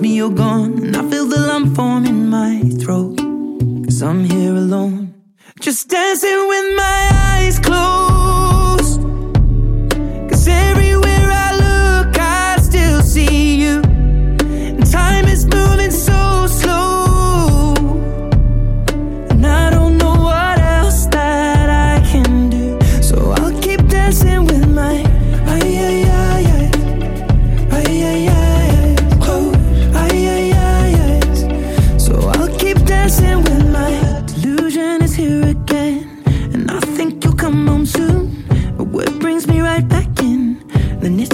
Me you're gone. And I feel the lump form in my throat. Cause I'm here alone. Just dancing with my eyes closed.